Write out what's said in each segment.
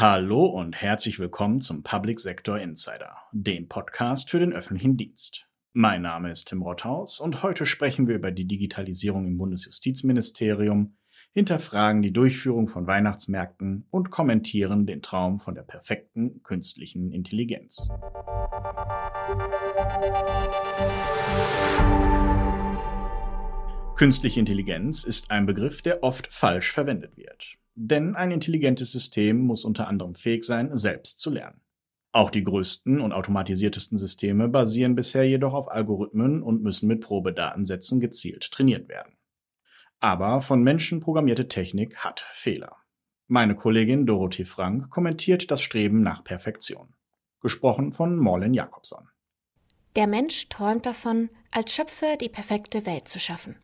Hallo und herzlich willkommen zum Public Sector Insider, dem Podcast für den öffentlichen Dienst. Mein Name ist Tim Rothaus und heute sprechen wir über die Digitalisierung im Bundesjustizministerium, hinterfragen die Durchführung von Weihnachtsmärkten und kommentieren den Traum von der perfekten künstlichen Intelligenz. Künstliche Intelligenz ist ein Begriff, der oft falsch verwendet wird. Denn ein intelligentes System muss unter anderem fähig sein, selbst zu lernen. Auch die größten und automatisiertesten Systeme basieren bisher jedoch auf Algorithmen und müssen mit Probedatensätzen gezielt trainiert werden. Aber von Menschen programmierte Technik hat Fehler. Meine Kollegin Dorothee Frank kommentiert das Streben nach Perfektion. Gesprochen von Morlen Jakobson. Der Mensch träumt davon, als Schöpfer die perfekte Welt zu schaffen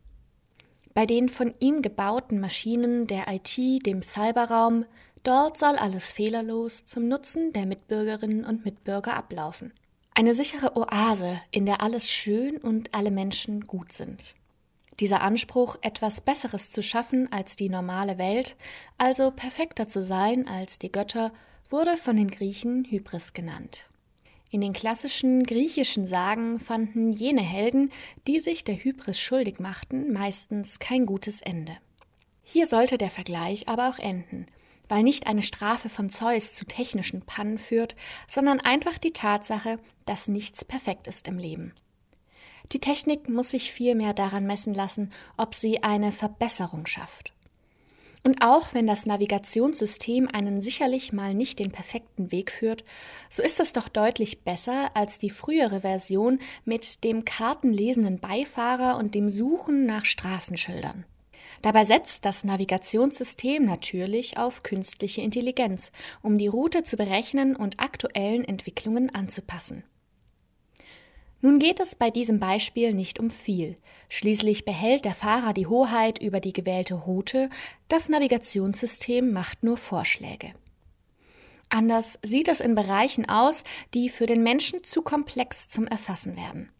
bei den von ihm gebauten Maschinen der IT, dem Cyberraum, dort soll alles fehlerlos zum Nutzen der Mitbürgerinnen und Mitbürger ablaufen. Eine sichere Oase, in der alles schön und alle Menschen gut sind. Dieser Anspruch, etwas Besseres zu schaffen als die normale Welt, also perfekter zu sein als die Götter, wurde von den Griechen Hybris genannt. In den klassischen griechischen Sagen fanden jene Helden, die sich der Hybris schuldig machten, meistens kein gutes Ende. Hier sollte der Vergleich aber auch enden, weil nicht eine Strafe von Zeus zu technischen Pannen führt, sondern einfach die Tatsache, dass nichts perfekt ist im Leben. Die Technik muss sich vielmehr daran messen lassen, ob sie eine Verbesserung schafft. Und auch wenn das Navigationssystem einen sicherlich mal nicht den perfekten Weg führt, so ist es doch deutlich besser als die frühere Version mit dem kartenlesenden Beifahrer und dem Suchen nach Straßenschildern. Dabei setzt das Navigationssystem natürlich auf künstliche Intelligenz, um die Route zu berechnen und aktuellen Entwicklungen anzupassen. Nun geht es bei diesem Beispiel nicht um viel. Schließlich behält der Fahrer die Hoheit über die gewählte Route, das Navigationssystem macht nur Vorschläge. Anders sieht es in Bereichen aus, die für den Menschen zu komplex zum Erfassen werden.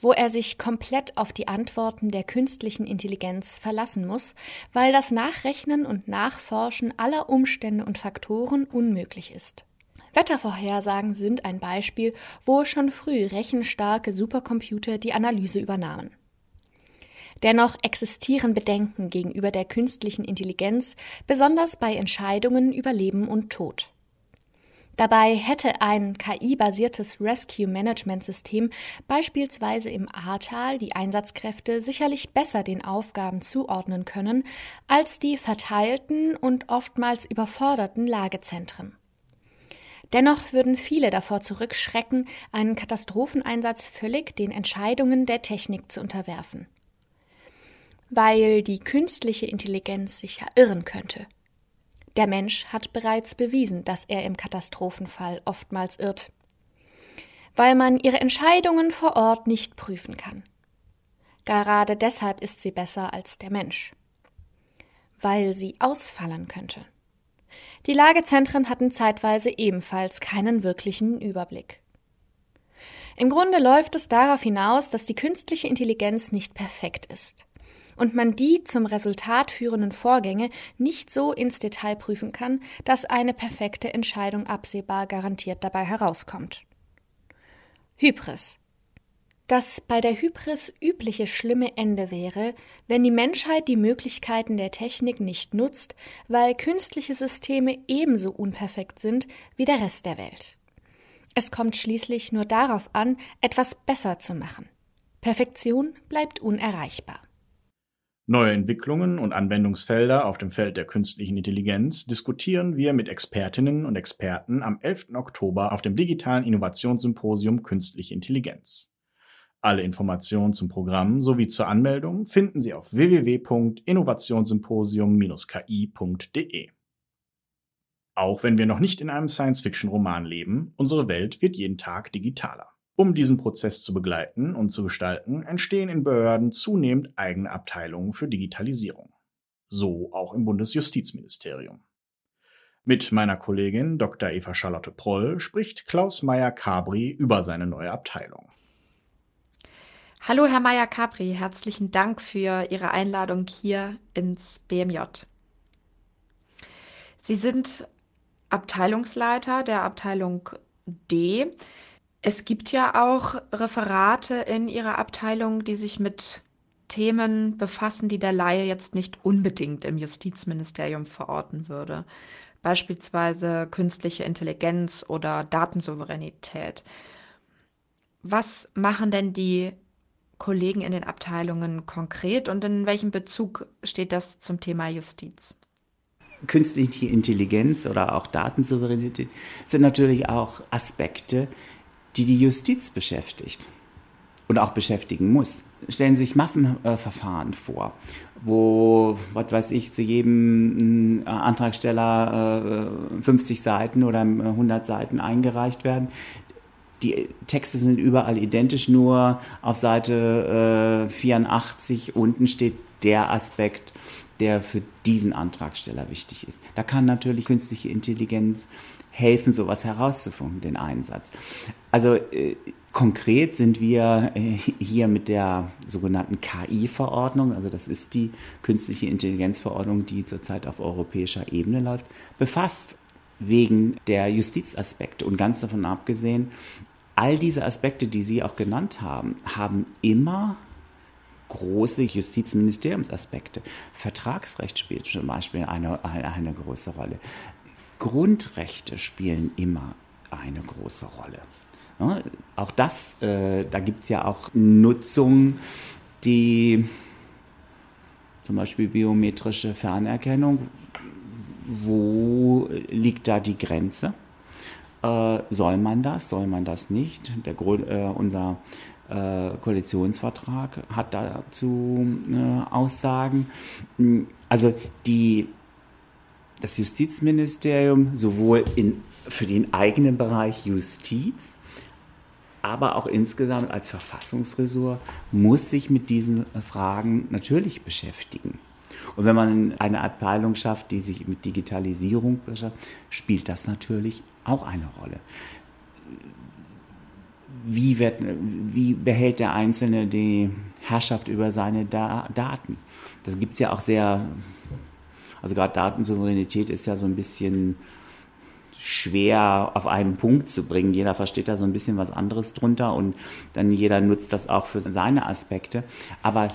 Wo er sich komplett auf die Antworten der künstlichen Intelligenz verlassen muss, weil das Nachrechnen und Nachforschen aller Umstände und Faktoren unmöglich ist. Wettervorhersagen sind ein Beispiel, wo schon früh rechenstarke Supercomputer die Analyse übernahmen. Dennoch existieren Bedenken gegenüber der künstlichen Intelligenz, besonders bei Entscheidungen über Leben und Tod. Dabei hätte ein KI-basiertes Rescue-Management-System beispielsweise im Ahrtal die Einsatzkräfte sicherlich besser den Aufgaben zuordnen können als die verteilten und oftmals überforderten Lagezentren. Dennoch würden viele davor zurückschrecken, einen Katastropheneinsatz völlig den Entscheidungen der Technik zu unterwerfen. Weil die künstliche Intelligenz sich ja irren könnte. Der Mensch hat bereits bewiesen, dass er im Katastrophenfall oftmals irrt. Weil man ihre Entscheidungen vor Ort nicht prüfen kann. Gerade deshalb ist sie besser als der Mensch. Weil sie ausfallen könnte. Die Lagezentren hatten zeitweise ebenfalls keinen wirklichen Überblick. Im Grunde läuft es darauf hinaus, dass die künstliche Intelligenz nicht perfekt ist und man die zum Resultat führenden Vorgänge nicht so ins Detail prüfen kann, dass eine perfekte Entscheidung absehbar garantiert dabei herauskommt. Hybris das bei der Hybris übliche schlimme Ende wäre, wenn die Menschheit die Möglichkeiten der Technik nicht nutzt, weil künstliche Systeme ebenso unperfekt sind wie der Rest der Welt. Es kommt schließlich nur darauf an, etwas besser zu machen. Perfektion bleibt unerreichbar. Neue Entwicklungen und Anwendungsfelder auf dem Feld der künstlichen Intelligenz diskutieren wir mit Expertinnen und Experten am 11. Oktober auf dem digitalen Innovationssymposium Künstliche Intelligenz. Alle Informationen zum Programm sowie zur Anmeldung finden Sie auf www.innovationssymposium-ki.de. Auch wenn wir noch nicht in einem Science-Fiction-Roman leben, unsere Welt wird jeden Tag digitaler. Um diesen Prozess zu begleiten und zu gestalten, entstehen in Behörden zunehmend eigene Abteilungen für Digitalisierung. So auch im Bundesjustizministerium. Mit meiner Kollegin Dr. Eva Charlotte Proll spricht Klaus Meyer-Cabri über seine neue Abteilung. Hallo, Herr Meyer-Capri, herzlichen Dank für Ihre Einladung hier ins BMJ. Sie sind Abteilungsleiter der Abteilung D. Es gibt ja auch Referate in Ihrer Abteilung, die sich mit Themen befassen, die der Laie jetzt nicht unbedingt im Justizministerium verorten würde. Beispielsweise künstliche Intelligenz oder Datensouveränität. Was machen denn die Kollegen in den Abteilungen konkret und in welchem Bezug steht das zum Thema Justiz? Künstliche Intelligenz oder auch Datensouveränität sind natürlich auch Aspekte, die die Justiz beschäftigt und auch beschäftigen muss. Stellen Sie sich Massenverfahren äh, vor, wo, was weiß ich, zu jedem äh, Antragsteller äh, 50 Seiten oder 100 äh, Seiten eingereicht werden. Die Texte sind überall identisch, nur auf Seite 84 äh, unten steht der Aspekt, der für diesen Antragsteller wichtig ist. Da kann natürlich künstliche Intelligenz helfen, sowas herauszufinden, den Einsatz. Also äh, Konkret sind wir äh, hier mit der sogenannten KI-Verordnung, also das ist die künstliche Intelligenzverordnung, die zurzeit auf europäischer Ebene läuft, befasst wegen der Justizaspekte. Und ganz davon abgesehen, all diese Aspekte, die Sie auch genannt haben, haben immer große Justizministeriumsaspekte. Vertragsrecht spielt zum Beispiel eine, eine, eine große Rolle. Grundrechte spielen immer eine große Rolle. Ja, auch das, äh, da gibt es ja auch Nutzungen, die zum Beispiel biometrische Fernerkennung, wo liegt da die Grenze? Äh, soll man das, soll man das nicht? Der, äh, unser äh, Koalitionsvertrag hat dazu äh, Aussagen. Also die, das Justizministerium sowohl in, für den eigenen Bereich Justiz aber auch insgesamt als Verfassungsressort muss sich mit diesen Fragen natürlich beschäftigen. Und wenn man eine Abteilung schafft, die sich mit Digitalisierung beschäftigt, spielt das natürlich auch eine Rolle. Wie, wird, wie behält der Einzelne die Herrschaft über seine da Daten? Das gibt es ja auch sehr, also gerade Datensouveränität ist ja so ein bisschen schwer auf einen Punkt zu bringen. Jeder versteht da so ein bisschen was anderes drunter und dann jeder nutzt das auch für seine Aspekte. Aber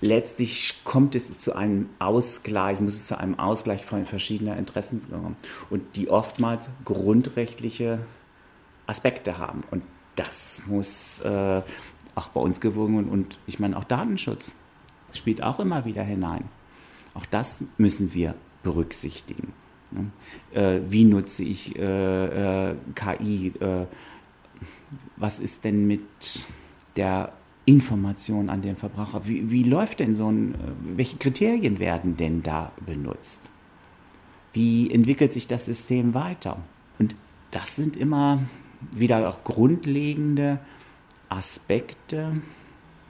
letztlich kommt es zu einem Ausgleich, muss es zu einem Ausgleich von verschiedener Interessen kommen und die oftmals grundrechtliche Aspekte haben. Und das muss äh, auch bei uns gewogen und ich meine auch Datenschutz spielt auch immer wieder hinein. Auch das müssen wir berücksichtigen. Ne? Äh, wie nutze ich äh, äh KI? Äh, was ist denn mit der Information an den Verbraucher? Wie, wie läuft denn so ein, äh, welche Kriterien werden denn da benutzt? Wie entwickelt sich das System weiter? Und das sind immer wieder auch grundlegende Aspekte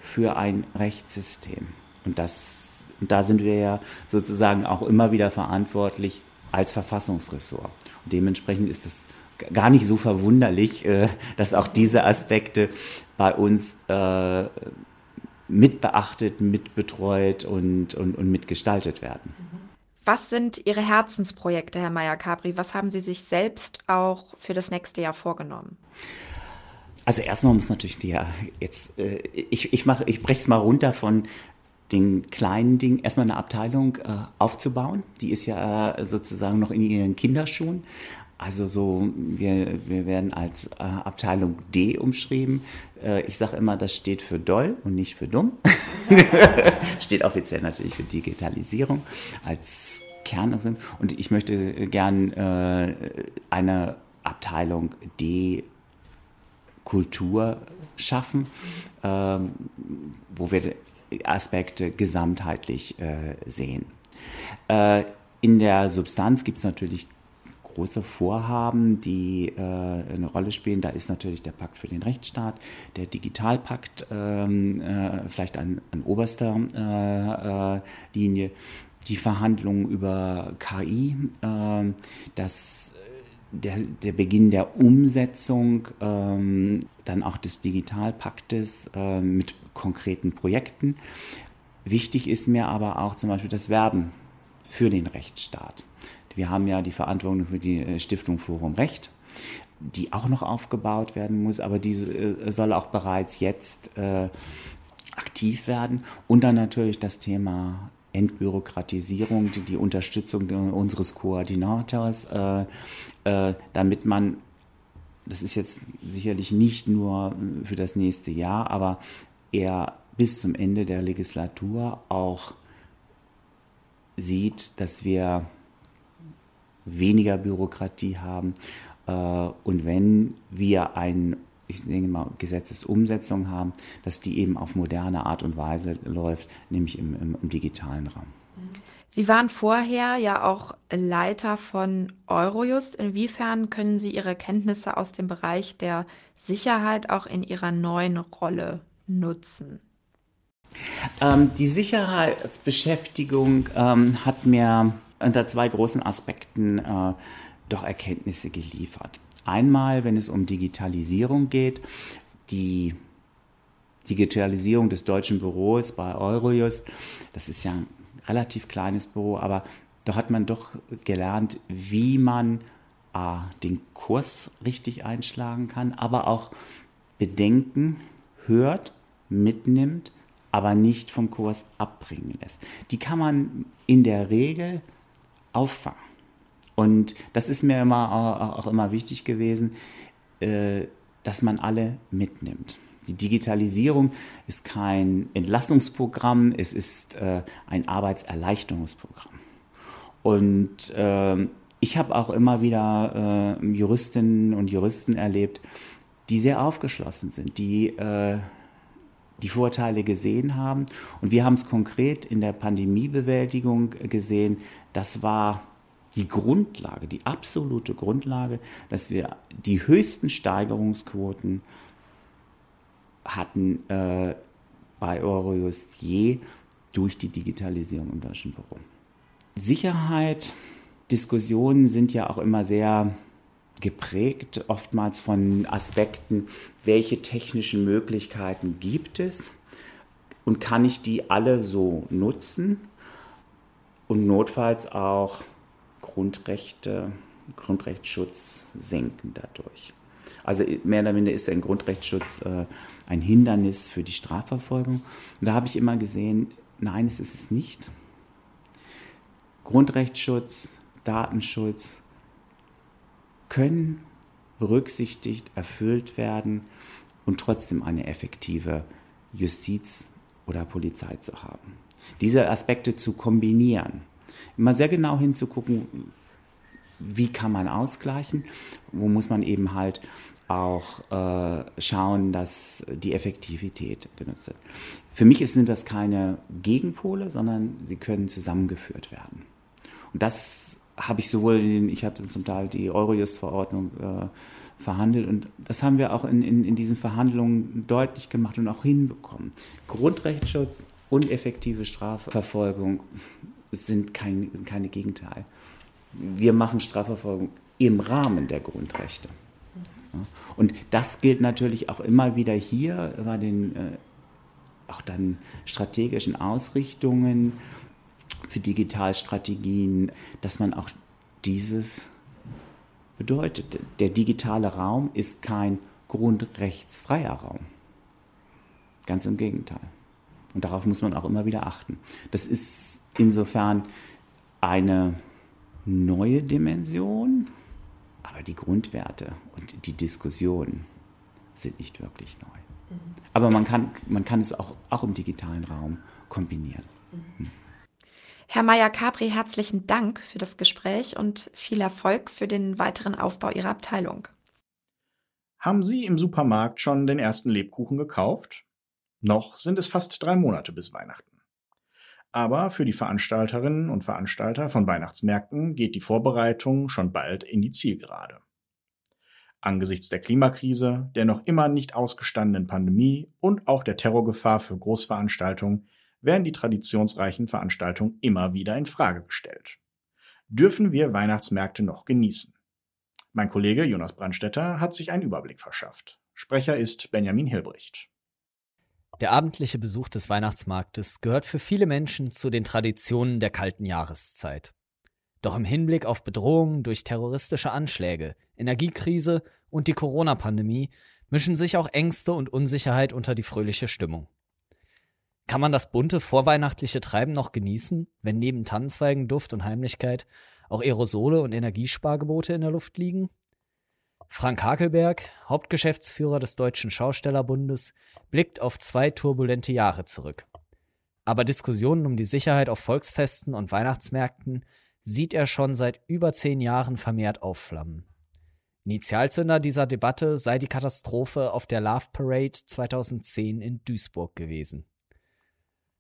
für ein Rechtssystem. Und das, und da sind wir ja sozusagen auch immer wieder verantwortlich, als Verfassungsressort. Und dementsprechend ist es gar nicht so verwunderlich, äh, dass auch diese Aspekte bei uns äh, mitbeachtet, mitbetreut und, und, und mitgestaltet werden. Was sind Ihre Herzensprojekte, Herr Meyer-Capri? Was haben Sie sich selbst auch für das nächste Jahr vorgenommen? Also erstmal muss natürlich die, jetzt, äh, ich, ich, ich breche es mal runter von den kleinen Dingen, erstmal eine Abteilung äh, aufzubauen. Die ist ja äh, sozusagen noch in ihren Kinderschuhen. Also so, wir, wir werden als äh, Abteilung D umschrieben. Äh, ich sage immer, das steht für doll und nicht für dumm. steht offiziell natürlich für Digitalisierung als Kern. Und ich möchte gern äh, eine Abteilung D Kultur schaffen, ähm, wo wir Aspekte gesamtheitlich äh, sehen. Äh, in der Substanz gibt es natürlich große Vorhaben, die äh, eine Rolle spielen. Da ist natürlich der Pakt für den Rechtsstaat, der Digitalpakt ähm, äh, vielleicht an, an oberster äh, äh, Linie, die Verhandlungen über KI, ähm, das der, der Beginn der Umsetzung ähm, dann auch des Digitalpaktes äh, mit konkreten Projekten. Wichtig ist mir aber auch zum Beispiel das Werben für den Rechtsstaat. Wir haben ja die Verantwortung für die äh, Stiftung Forum Recht, die auch noch aufgebaut werden muss, aber diese äh, soll auch bereits jetzt äh, aktiv werden. Und dann natürlich das Thema Entbürokratisierung, die, die Unterstützung unseres Koordinators, äh, äh, damit man, das ist jetzt sicherlich nicht nur für das nächste Jahr, aber eher bis zum Ende der Legislatur auch sieht, dass wir weniger Bürokratie haben. Äh, und wenn wir ein ich denke mal, Gesetzesumsetzung haben, dass die eben auf moderne Art und Weise läuft, nämlich im, im, im digitalen Raum. Sie waren vorher ja auch Leiter von Eurojust. Inwiefern können Sie Ihre Kenntnisse aus dem Bereich der Sicherheit auch in Ihrer neuen Rolle nutzen? Ähm, die Sicherheitsbeschäftigung ähm, hat mir unter zwei großen Aspekten äh, doch Erkenntnisse geliefert. Einmal, wenn es um Digitalisierung geht, die Digitalisierung des deutschen Büros bei Eurojust, das ist ja ein relativ kleines Büro, aber da hat man doch gelernt, wie man äh, den Kurs richtig einschlagen kann, aber auch Bedenken hört, mitnimmt, aber nicht vom Kurs abbringen lässt. Die kann man in der Regel auffangen. Und das ist mir immer auch immer wichtig gewesen, äh, dass man alle mitnimmt. Die Digitalisierung ist kein Entlassungsprogramm, es ist äh, ein Arbeitserleichterungsprogramm. Und ähm, ich habe auch immer wieder äh, Juristinnen und Juristen erlebt, die sehr aufgeschlossen sind, die die Vorteile gesehen haben. Und wir haben es konkret in der Pandemiebewältigung gesehen. Das war die Grundlage, die absolute Grundlage, dass wir die höchsten Steigerungsquoten hatten äh, bei Eurojust je durch die Digitalisierung im deutschen Büro. Sicherheit, Diskussionen sind ja auch immer sehr geprägt, oftmals von Aspekten, welche technischen Möglichkeiten gibt es und kann ich die alle so nutzen und notfalls auch Grundrechte, Grundrechtsschutz senken dadurch. Also mehr oder minder ist ein Grundrechtsschutz äh, ein Hindernis für die Strafverfolgung. Und da habe ich immer gesehen, nein, es ist es nicht. Grundrechtsschutz, Datenschutz können berücksichtigt, erfüllt werden und trotzdem eine effektive Justiz oder Polizei zu haben. Diese Aspekte zu kombinieren immer sehr genau hinzugucken, wie kann man ausgleichen, wo muss man eben halt auch äh, schauen, dass die Effektivität genutzt wird. Für mich sind das keine Gegenpole, sondern sie können zusammengeführt werden. Und das habe ich sowohl, in, ich hatte zum Teil die Eurojust-Verordnung äh, verhandelt und das haben wir auch in, in, in diesen Verhandlungen deutlich gemacht und auch hinbekommen. Grundrechtsschutz und effektive Strafverfolgung sind kein, sind keine Gegenteil. Wir machen Strafverfolgung im Rahmen der Grundrechte. Und das gilt natürlich auch immer wieder hier bei den äh, auch dann strategischen Ausrichtungen für Digitalstrategien, dass man auch dieses bedeutet. Der digitale Raum ist kein grundrechtsfreier Raum. Ganz im Gegenteil. Und darauf muss man auch immer wieder achten. Das ist insofern eine neue Dimension, aber die Grundwerte und die Diskussion sind nicht wirklich neu. Mhm. Aber man kann, man kann es auch, auch im digitalen Raum kombinieren. Mhm. Herr Meyer-Capri, herzlichen Dank für das Gespräch und viel Erfolg für den weiteren Aufbau Ihrer Abteilung. Haben Sie im Supermarkt schon den ersten Lebkuchen gekauft? Noch sind es fast drei Monate bis Weihnachten. Aber für die Veranstalterinnen und Veranstalter von Weihnachtsmärkten geht die Vorbereitung schon bald in die Zielgerade. Angesichts der Klimakrise, der noch immer nicht ausgestandenen Pandemie und auch der Terrorgefahr für Großveranstaltungen werden die traditionsreichen Veranstaltungen immer wieder in Frage gestellt. Dürfen wir Weihnachtsmärkte noch genießen? Mein Kollege Jonas Brandstetter hat sich einen Überblick verschafft. Sprecher ist Benjamin Hilbricht. Der abendliche Besuch des Weihnachtsmarktes gehört für viele Menschen zu den Traditionen der kalten Jahreszeit. Doch im Hinblick auf Bedrohungen durch terroristische Anschläge, Energiekrise und die Corona-Pandemie mischen sich auch Ängste und Unsicherheit unter die fröhliche Stimmung. Kann man das bunte vorweihnachtliche Treiben noch genießen, wenn neben Tannenzweigenduft und Heimlichkeit auch Aerosole und Energiespargebote in der Luft liegen? Frank Hakelberg, Hauptgeschäftsführer des Deutschen Schaustellerbundes, blickt auf zwei turbulente Jahre zurück. Aber Diskussionen um die Sicherheit auf Volksfesten und Weihnachtsmärkten sieht er schon seit über zehn Jahren vermehrt aufflammen. Initialzünder dieser Debatte sei die Katastrophe auf der Love Parade 2010 in Duisburg gewesen.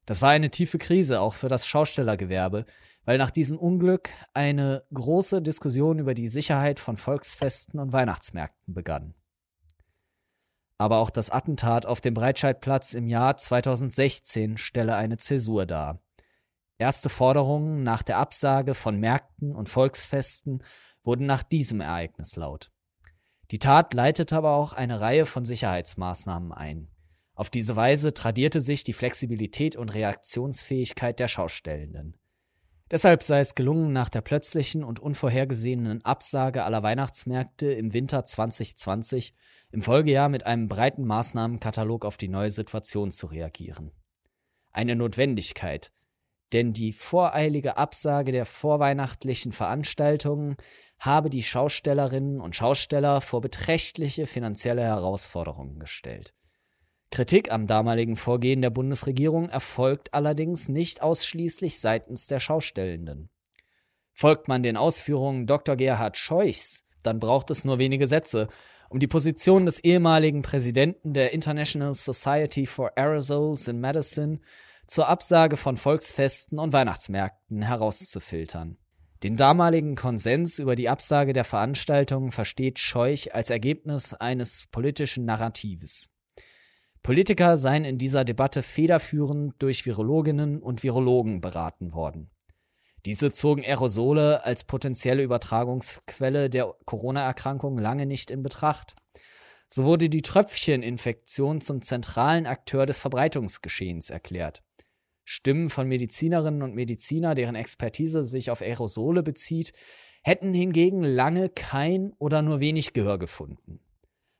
Das war eine tiefe Krise auch für das Schaustellergewerbe, weil nach diesem Unglück eine große Diskussion über die Sicherheit von Volksfesten und Weihnachtsmärkten begann. Aber auch das Attentat auf dem Breitscheidplatz im Jahr 2016 stelle eine Zäsur dar. Erste Forderungen nach der Absage von Märkten und Volksfesten wurden nach diesem Ereignis laut. Die Tat leitete aber auch eine Reihe von Sicherheitsmaßnahmen ein. Auf diese Weise tradierte sich die Flexibilität und Reaktionsfähigkeit der Schaustellenden. Deshalb sei es gelungen, nach der plötzlichen und unvorhergesehenen Absage aller Weihnachtsmärkte im Winter 2020 im Folgejahr mit einem breiten Maßnahmenkatalog auf die neue Situation zu reagieren. Eine Notwendigkeit, denn die voreilige Absage der vorweihnachtlichen Veranstaltungen habe die Schaustellerinnen und Schausteller vor beträchtliche finanzielle Herausforderungen gestellt. Kritik am damaligen Vorgehen der Bundesregierung erfolgt allerdings nicht ausschließlich seitens der Schaustellenden. Folgt man den Ausführungen Dr. Gerhard Scheuchs, dann braucht es nur wenige Sätze, um die Position des ehemaligen Präsidenten der International Society for Aerosols in Medicine zur Absage von Volksfesten und Weihnachtsmärkten herauszufiltern. Den damaligen Konsens über die Absage der Veranstaltungen versteht Scheuch als Ergebnis eines politischen Narratives. Politiker seien in dieser Debatte federführend durch Virologinnen und Virologen beraten worden. Diese zogen Aerosole als potenzielle Übertragungsquelle der Corona-Erkrankung lange nicht in Betracht. So wurde die Tröpfcheninfektion zum zentralen Akteur des Verbreitungsgeschehens erklärt. Stimmen von Medizinerinnen und Mediziner, deren Expertise sich auf Aerosole bezieht, hätten hingegen lange kein oder nur wenig Gehör gefunden.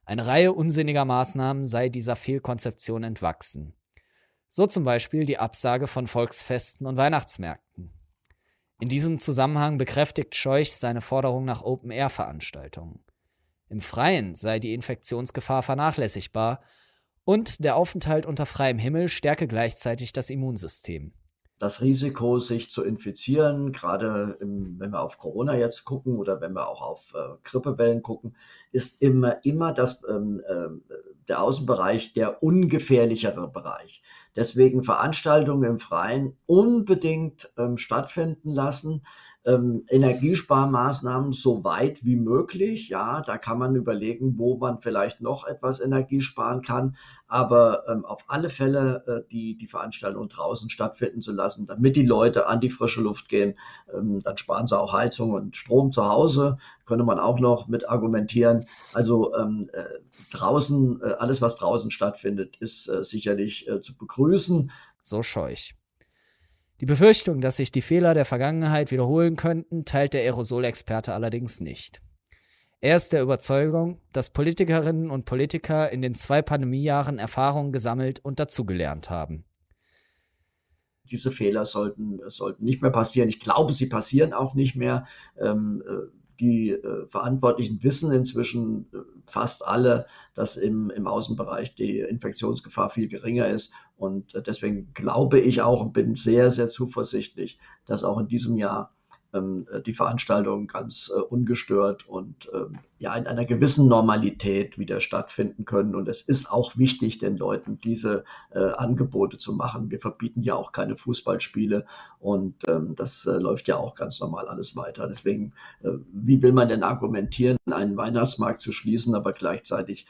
Eine Reihe unsinniger Maßnahmen sei dieser Fehlkonzeption entwachsen. So zum Beispiel die Absage von Volksfesten und Weihnachtsmärkten. In diesem Zusammenhang bekräftigt Scheuch seine Forderung nach Open-Air-Veranstaltungen. Im Freien sei die Infektionsgefahr vernachlässigbar und der Aufenthalt unter freiem Himmel stärke gleichzeitig das Immunsystem das Risiko, sich zu infizieren, gerade im, wenn wir auf Corona jetzt gucken oder wenn wir auch auf äh, Grippewellen gucken, ist immer, immer das, ähm, äh, der Außenbereich der ungefährlichere Bereich. Deswegen Veranstaltungen im Freien unbedingt ähm, stattfinden lassen ähm, Energiesparmaßnahmen so weit wie möglich. Ja, da kann man überlegen, wo man vielleicht noch etwas Energie sparen kann. Aber ähm, auf alle Fälle äh, die, die Veranstaltung draußen stattfinden zu lassen, damit die Leute an die frische Luft gehen. Ähm, dann sparen sie auch Heizung und Strom zu Hause. Könnte man auch noch mit argumentieren. Also ähm, äh, draußen, äh, alles, was draußen stattfindet, ist äh, sicherlich äh, zu begrüßen. So scheuch. Die Befürchtung, dass sich die Fehler der Vergangenheit wiederholen könnten, teilt der Aerosolexperte allerdings nicht. Er ist der Überzeugung, dass Politikerinnen und Politiker in den zwei Pandemiejahren Erfahrungen gesammelt und dazugelernt haben. Diese Fehler sollten, sollten nicht mehr passieren. Ich glaube, sie passieren auch nicht mehr. Ähm, äh, die äh, Verantwortlichen wissen inzwischen äh, fast alle, dass im, im Außenbereich die Infektionsgefahr viel geringer ist. Und äh, deswegen glaube ich auch und bin sehr, sehr zuversichtlich, dass auch in diesem Jahr ähm, die Veranstaltungen ganz äh, ungestört und ähm, ja in einer gewissen Normalität wieder stattfinden können. Und es ist auch wichtig, den Leuten diese äh, Angebote zu machen. Wir verbieten ja auch keine Fußballspiele und ähm, das äh, läuft ja auch ganz normal alles weiter. Deswegen, äh, wie will man denn argumentieren, einen Weihnachtsmarkt zu schließen, aber gleichzeitig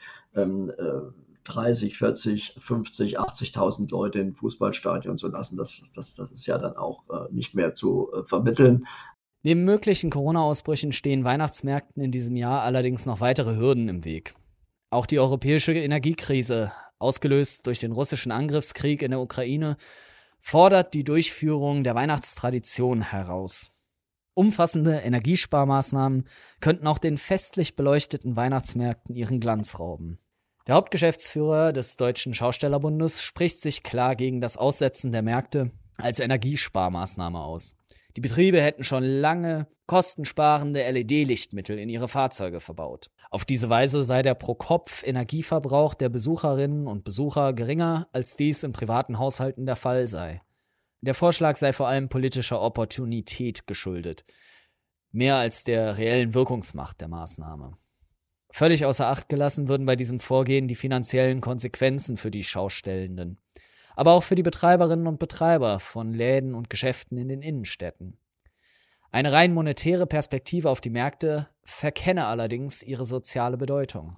30, 40, 50, 80.000 Leute in Fußballstadion zu lassen, das, das, das ist ja dann auch äh, nicht mehr zu äh, vermitteln. Neben möglichen Corona-Ausbrüchen stehen Weihnachtsmärkten in diesem Jahr allerdings noch weitere Hürden im Weg. Auch die europäische Energiekrise, ausgelöst durch den russischen Angriffskrieg in der Ukraine, fordert die Durchführung der Weihnachtstradition heraus. Umfassende Energiesparmaßnahmen könnten auch den festlich beleuchteten Weihnachtsmärkten ihren Glanz rauben. Der Hauptgeschäftsführer des Deutschen Schaustellerbundes spricht sich klar gegen das Aussetzen der Märkte als Energiesparmaßnahme aus. Die Betriebe hätten schon lange kostensparende LED-Lichtmittel in ihre Fahrzeuge verbaut. Auf diese Weise sei der Pro-Kopf-Energieverbrauch der Besucherinnen und Besucher geringer, als dies in privaten Haushalten der Fall sei. Der Vorschlag sei vor allem politischer Opportunität geschuldet, mehr als der reellen Wirkungsmacht der Maßnahme. Völlig außer Acht gelassen würden bei diesem Vorgehen die finanziellen Konsequenzen für die Schaustellenden, aber auch für die Betreiberinnen und Betreiber von Läden und Geschäften in den Innenstädten. Eine rein monetäre Perspektive auf die Märkte verkenne allerdings ihre soziale Bedeutung.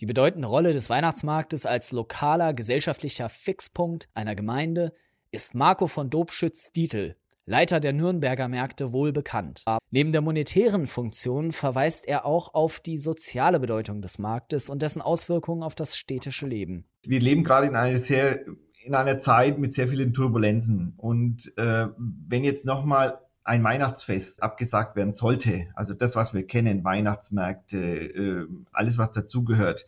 Die bedeutende Rolle des Weihnachtsmarktes als lokaler gesellschaftlicher Fixpunkt einer Gemeinde ist Marco von Dobschütz-Dietel, Leiter der Nürnberger Märkte, wohl bekannt. Neben der monetären Funktion verweist er auch auf die soziale Bedeutung des Marktes und dessen Auswirkungen auf das städtische Leben. Wir leben gerade in einer sehr in einer Zeit mit sehr vielen Turbulenzen und äh, wenn jetzt nochmal ein Weihnachtsfest abgesagt werden sollte, also das, was wir kennen, Weihnachtsmärkte, äh, alles, was dazugehört,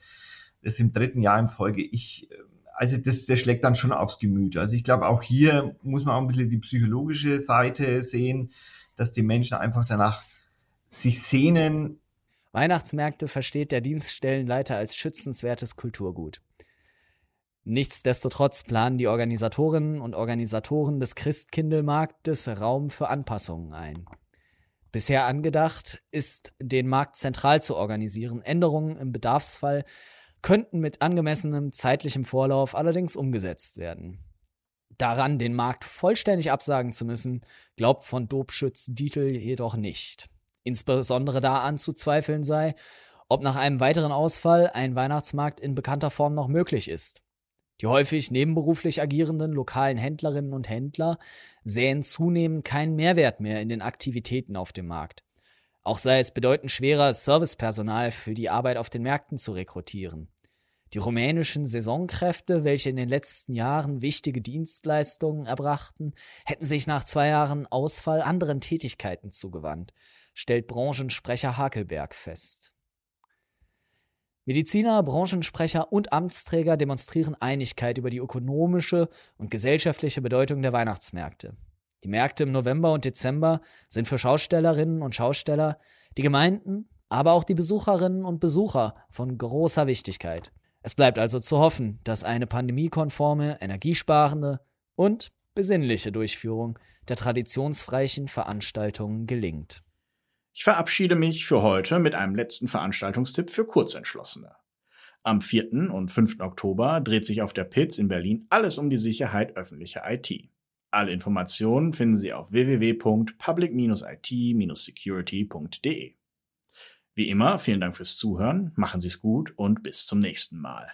das im dritten Jahr in Folge. Ich äh, also das, das schlägt dann schon aufs Gemüt. Also ich glaube, auch hier muss man auch ein bisschen die psychologische Seite sehen, dass die Menschen einfach danach sich sehnen. Weihnachtsmärkte versteht der Dienststellenleiter als schützenswertes Kulturgut. Nichtsdestotrotz planen die Organisatorinnen und Organisatoren des Christkindelmarktes Raum für Anpassungen ein. Bisher angedacht ist, den Markt zentral zu organisieren, Änderungen im Bedarfsfall könnten mit angemessenem zeitlichem Vorlauf allerdings umgesetzt werden. Daran, den Markt vollständig absagen zu müssen, glaubt von Dobschütz Dietl jedoch nicht. Insbesondere da anzuzweifeln sei, ob nach einem weiteren Ausfall ein Weihnachtsmarkt in bekannter Form noch möglich ist. Die häufig nebenberuflich agierenden lokalen Händlerinnen und Händler sähen zunehmend keinen Mehrwert mehr in den Aktivitäten auf dem Markt. Auch sei es bedeutend schwerer, Servicepersonal für die Arbeit auf den Märkten zu rekrutieren. Die rumänischen Saisonkräfte, welche in den letzten Jahren wichtige Dienstleistungen erbrachten, hätten sich nach zwei Jahren Ausfall anderen Tätigkeiten zugewandt, stellt Branchensprecher Hakelberg fest. Mediziner, Branchensprecher und Amtsträger demonstrieren Einigkeit über die ökonomische und gesellschaftliche Bedeutung der Weihnachtsmärkte. Die Märkte im November und Dezember sind für Schaustellerinnen und Schausteller, die Gemeinden, aber auch die Besucherinnen und Besucher von großer Wichtigkeit. Es bleibt also zu hoffen, dass eine pandemiekonforme, energiesparende und besinnliche Durchführung der traditionsreichen Veranstaltungen gelingt. Ich verabschiede mich für heute mit einem letzten Veranstaltungstipp für Kurzentschlossene. Am 4. und 5. Oktober dreht sich auf der PITS in Berlin alles um die Sicherheit öffentlicher IT. Alle Informationen finden Sie auf www.public-it-security.de. Wie immer, vielen Dank fürs Zuhören, machen Sie es gut und bis zum nächsten Mal.